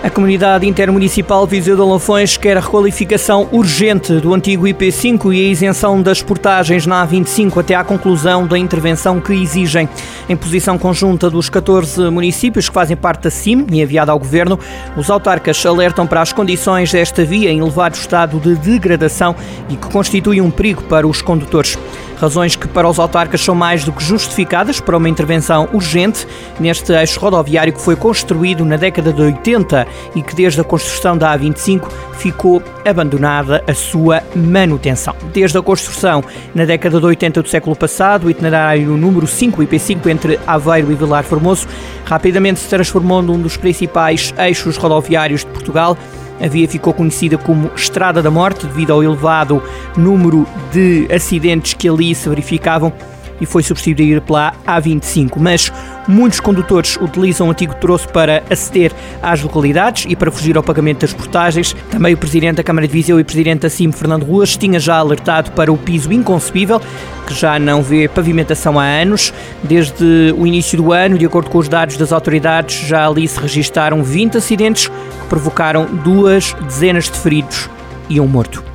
A comunidade intermunicipal Viseu de Lafões quer a requalificação urgente do antigo IP5 e a isenção das portagens na A25 até à conclusão da intervenção que exigem. Em posição conjunta dos 14 municípios que fazem parte da CIM e enviada ao Governo, os autarcas alertam para as condições desta via em elevado estado de degradação e que constitui um perigo para os condutores. Razões que para os autarcas são mais do que justificadas para uma intervenção urgente neste eixo rodoviário que foi construído na década de 80 e que desde a construção da A25 ficou abandonada a sua manutenção. Desde a construção na década de 80 do século passado, o itinerário número 5 IP5 entre Aveiro e Vilar Formoso rapidamente se transformou num dos principais eixos rodoviários de Portugal a via ficou conhecida como Estrada da Morte devido ao elevado número de acidentes que ali se verificavam e foi substituída pela A25. Mas muitos condutores utilizam o antigo troço para aceder às localidades e para fugir ao pagamento das portagens. Também o Presidente da Câmara de Viseu e Presidente da CIM, Fernando Ruas, tinha já alertado para o piso inconcebível, que já não vê pavimentação há anos. Desde o início do ano, de acordo com os dados das autoridades, já ali se registaram 20 acidentes que provocaram duas dezenas de feridos e um morto.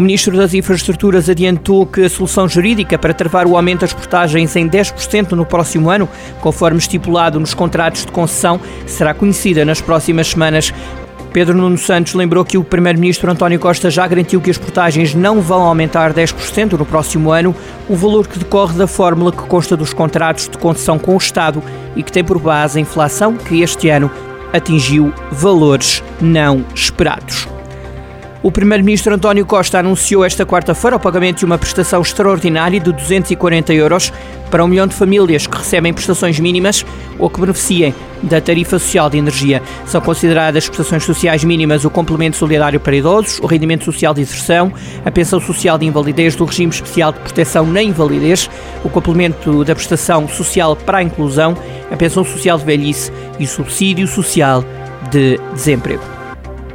O Ministro das Infraestruturas adiantou que a solução jurídica para travar o aumento das portagens em 10% no próximo ano, conforme estipulado nos contratos de concessão, será conhecida nas próximas semanas. Pedro Nuno Santos lembrou que o Primeiro-Ministro António Costa já garantiu que as portagens não vão aumentar 10% no próximo ano, o valor que decorre da fórmula que consta dos contratos de concessão com o Estado e que tem por base a inflação que este ano atingiu valores não esperados. O Primeiro-Ministro António Costa anunciou esta quarta-feira o pagamento de uma prestação extraordinária de 240 euros para um milhão de famílias que recebem prestações mínimas ou que beneficiem da tarifa social de energia. São consideradas prestações sociais mínimas o complemento solidário para idosos, o rendimento social de inserção, a pensão social de invalidez do regime especial de proteção na invalidez, o complemento da prestação social para a inclusão, a pensão social de velhice e o subsídio social de desemprego.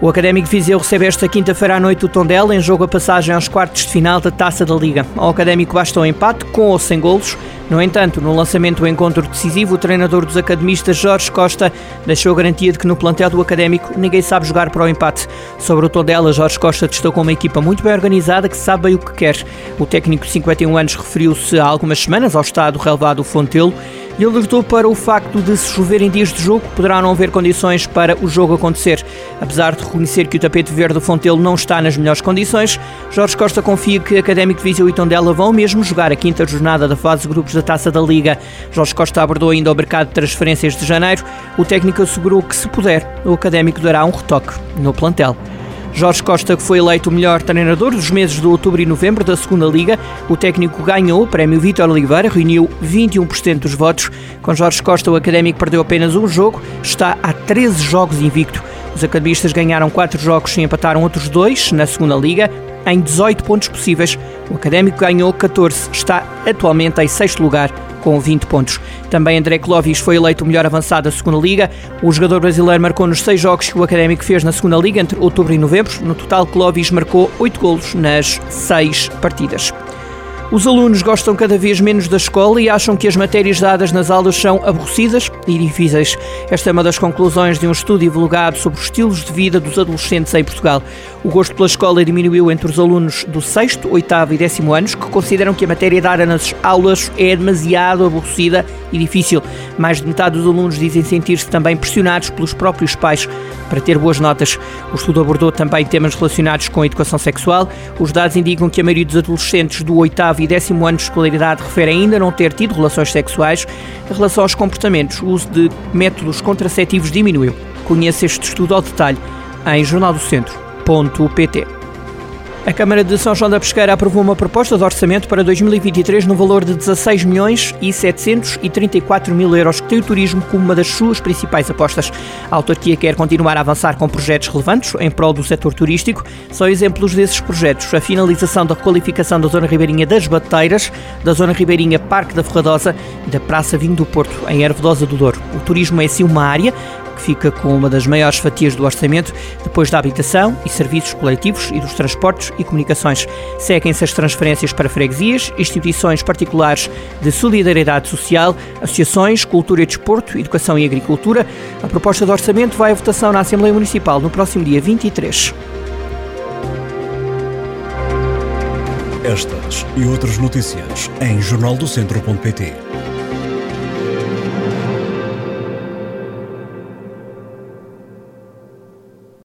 O Académico Viseu recebe esta quinta-feira à noite o Tondela em jogo a passagem aos quartos de final da Taça da Liga. Ao Académico basta um empate, com ou sem golos. No entanto, no lançamento do encontro decisivo, o treinador dos academistas, Jorge Costa, deixou garantia de que no plantel do Académico ninguém sabe jogar para o empate. Sobre o Tondela, Jorge Costa destacou uma equipa muito bem organizada que sabe bem o que quer. O técnico de 51 anos referiu-se há algumas semanas ao estado relevado do Fontelo e alertou para o facto de se chover em dias de jogo, poderá não haver condições para o jogo acontecer. Apesar de reconhecer que o tapete verde do Fontelo não está nas melhores condições, Jorge Costa confia que Académico de Viseu e Tondela vão mesmo jogar a quinta jornada da fase de grupos da Taça da Liga. Jorge Costa abordou ainda o mercado de transferências de janeiro. O técnico assegurou que, se puder, o Académico dará um retoque no plantel. Jorge Costa, que foi eleito o melhor treinador dos meses de outubro e novembro da segunda Liga, o técnico ganhou o prémio Vítor Oliveira, reuniu 21% dos votos. Com Jorge Costa, o académico perdeu apenas um jogo, está a 13 jogos invicto. Os academistas ganharam 4 jogos e empataram outros dois na segunda Liga. Em 18 pontos possíveis, o académico ganhou 14, está atualmente em sexto lugar com 20 pontos. Também André Clovis foi eleito o melhor avançado da segunda Liga. O jogador brasileiro marcou nos seis jogos que o Académico fez na segunda Liga entre outubro e novembro. No total, Clovis marcou oito golos nas seis partidas. Os alunos gostam cada vez menos da escola e acham que as matérias dadas nas aulas são aborrecidas e difíceis. Esta é uma das conclusões de um estudo divulgado sobre os estilos de vida dos adolescentes em Portugal. O gosto pela escola diminuiu entre os alunos do 6, 8 e 10 anos, que consideram que a matéria dada nas aulas é demasiado aborrecida e difícil. Mais de metade dos alunos dizem sentir-se também pressionados pelos próprios pais para ter boas notas. O estudo abordou também temas relacionados com a educação sexual. Os dados indicam que a maioria dos adolescentes do 8 e décimo ano de escolaridade refere ainda não ter tido relações sexuais. Em relação aos comportamentos, o uso de métodos contraceptivos diminuiu. Conheça este estudo ao detalhe em jornaldocentro.pt. A Câmara de São João da Pesqueira aprovou uma proposta de orçamento para 2023 no valor de 16 milhões e 734 mil euros, que tem o turismo como uma das suas principais apostas. A autarquia quer continuar a avançar com projetos relevantes em prol do setor turístico. São exemplos desses projetos a finalização da requalificação da Zona Ribeirinha das Bateiras, da Zona Ribeirinha Parque da Ferradosa e da Praça Vinho do Porto, em Ervedosa do Douro. O turismo é assim uma área fica com uma das maiores fatias do orçamento, depois da habitação e serviços coletivos e dos transportes e comunicações. Seguem-se as transferências para freguesias, instituições particulares de solidariedade social, associações, cultura e desporto, educação e agricultura. A proposta de orçamento vai à votação na Assembleia Municipal no próximo dia 23. Estas e outras notícias em jornaldocentro.pt.